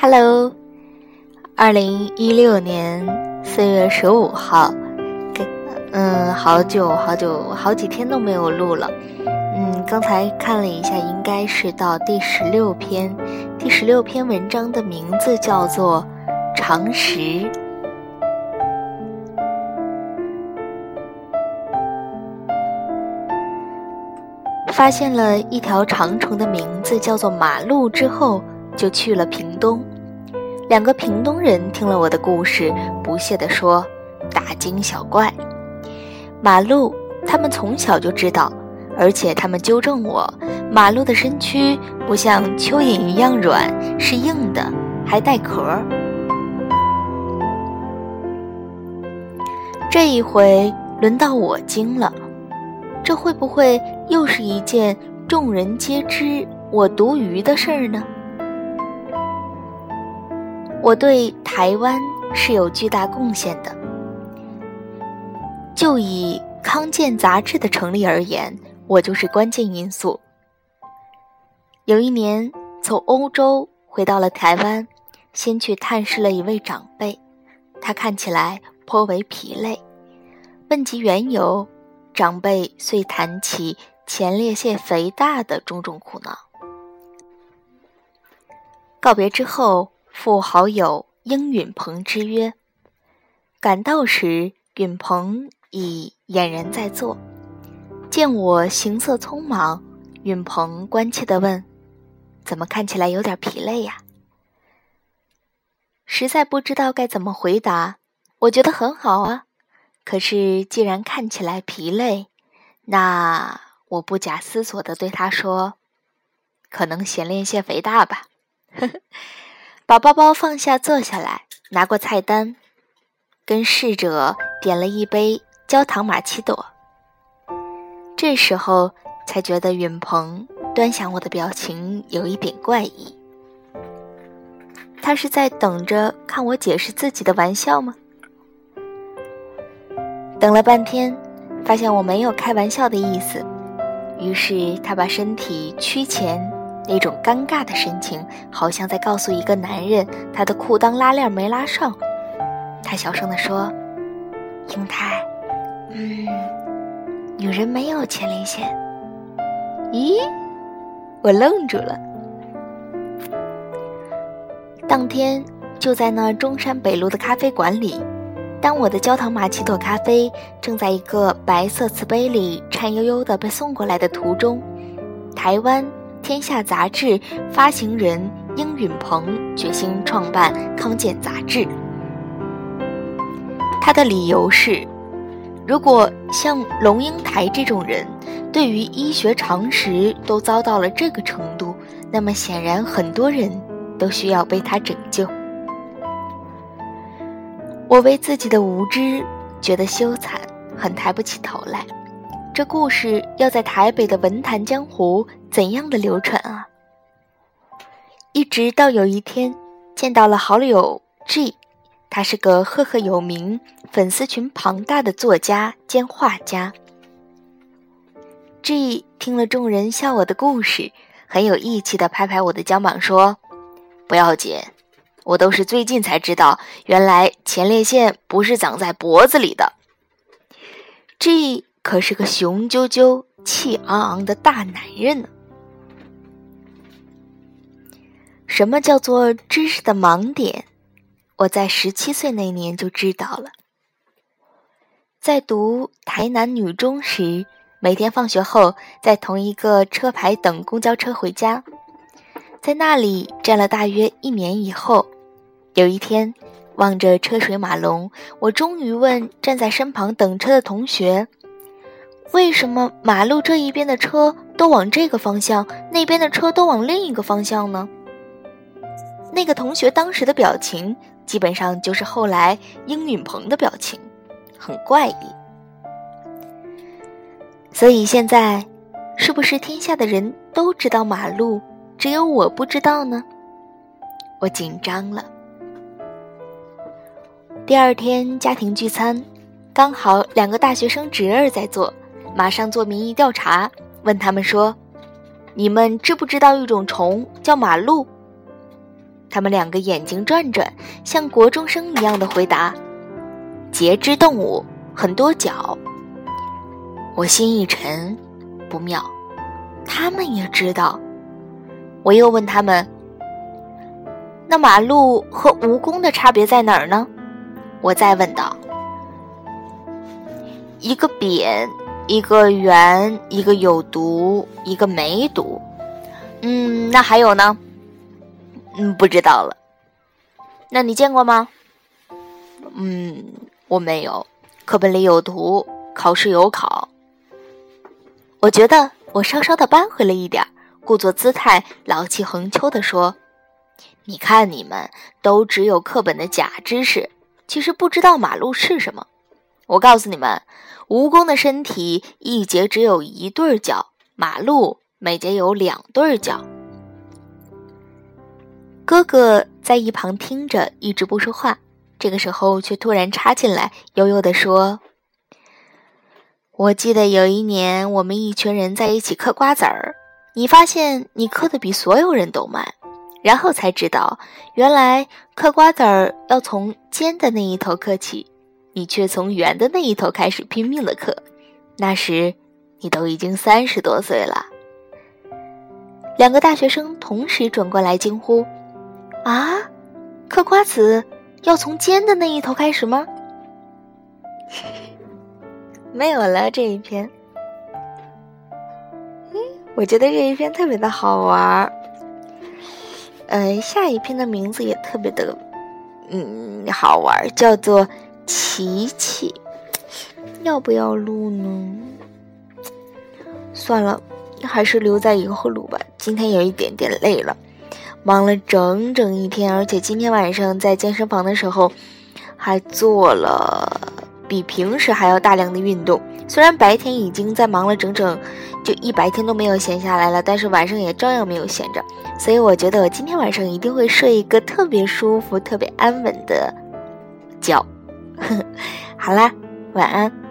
Hello，二零一六年四月十五号，嗯，好久好久好几天都没有录了。嗯，刚才看了一下，应该是到第十六篇。第十六篇文章的名字叫做《常识》。发现了一条长虫的名字叫做马路之后。就去了屏东，两个屏东人听了我的故事，不屑地说：“大惊小怪。”马路，他们从小就知道，而且他们纠正我：马路的身躯不像蚯蚓一样软，是硬的，还带壳。这一回轮到我惊了，这会不会又是一件众人皆知我独鱼的事儿呢？我对台湾是有巨大贡献的。就以康健杂志的成立而言，我就是关键因素。有一年从欧洲回到了台湾，先去探视了一位长辈，他看起来颇为疲累。问及缘由，长辈遂谈起前列腺肥大的种种苦恼。告别之后。赴好友应允鹏之约，赶到时，允鹏已俨然在座。见我行色匆忙，允鹏关切地问：“怎么看起来有点疲累呀？”实在不知道该怎么回答。我觉得很好啊，可是既然看起来疲累，那我不假思索地对他说：“可能嫌练腺肥大吧。”呵呵。把包包放下，坐下来，拿过菜单，跟侍者点了一杯焦糖玛奇朵。这时候才觉得允鹏端详我的表情有一点怪异。他是在等着看我解释自己的玩笑吗？等了半天，发现我没有开玩笑的意思，于是他把身体屈前。那种尴尬的神情，好像在告诉一个男人他的裤裆拉链没拉上。他小声地说：“英泰，嗯，女人没有前列腺。”咦，我愣住了。当天就在那中山北路的咖啡馆里，当我的焦糖玛奇朵咖啡正在一个白色瓷杯里颤悠悠地被送过来的途中，台湾。天下杂志发行人殷允鹏决心创办康健杂志。他的理由是：如果像龙应台这种人，对于医学常识都遭到了这个程度，那么显然很多人都需要被他拯救。我为自己的无知觉得羞惭，很抬不起头来。这故事要在台北的文坛江湖怎样的流传啊？一直到有一天见到了好友 G，他是个赫赫有名、粉丝群庞大的作家兼画家。G 听了众人笑我的故事，很有义气的拍拍我的肩膀说：“不要紧，我都是最近才知道，原来前列腺不是长在脖子里的。这。可是个雄赳赳、气昂昂的大男人呢。什么叫做知识的盲点？我在十七岁那年就知道了。在读台南女中时，每天放学后在同一个车牌等公交车回家，在那里站了大约一年以后，有一天望着车水马龙，我终于问站在身旁等车的同学。为什么马路这一边的车都往这个方向，那边的车都往另一个方向呢？那个同学当时的表情，基本上就是后来英允鹏的表情，很怪异。所以现在，是不是天下的人都知道马路，只有我不知道呢？我紧张了。第二天家庭聚餐，刚好两个大学生侄儿在做，马上做民意调查，问他们说：“你们知不知道一种虫叫马鹿？”他们两个眼睛转转，像国中生一样的回答：“节肢动物，很多脚。”我心一沉，不妙，他们也知道。我又问他们：“那马路和蜈蚣的差别在哪儿呢？”我再问道：“一个扁，一个圆，一个有毒，一个没毒。嗯，那还有呢？嗯，不知道了。那你见过吗？嗯，我没有。课本里有图，考试有考。我觉得我稍稍的扳回了一点，故作姿态，老气横秋地说：“你看，你们都只有课本的假知识。”其实不知道马路是什么，我告诉你们，蜈蚣的身体一节只有一对脚，马路每节有两对脚。哥哥在一旁听着，一直不说话。这个时候却突然插进来，悠悠地说：“我记得有一年，我们一群人在一起嗑瓜子儿，你发现你嗑的比所有人都慢。”然后才知道，原来嗑瓜子儿要从尖的那一头嗑起，你却从圆的那一头开始拼命的嗑。那时，你都已经三十多岁了。两个大学生同时转过来惊呼：“啊，嗑瓜子要从尖的那一头开始吗？” 没有了这一篇。嗯，我觉得这一篇特别的好玩。嗯，下一篇的名字也特别的，嗯，好玩，叫做《琪琪》，要不要录呢？算了，还是留在以后录吧。今天有一点点累了，忙了整整一天，而且今天晚上在健身房的时候，还做了比平时还要大量的运动。虽然白天已经在忙了整整就一白天都没有闲下来了，但是晚上也照样没有闲着。所以我觉得我今天晚上一定会睡一个特别舒服、特别安稳的觉。好啦，晚安。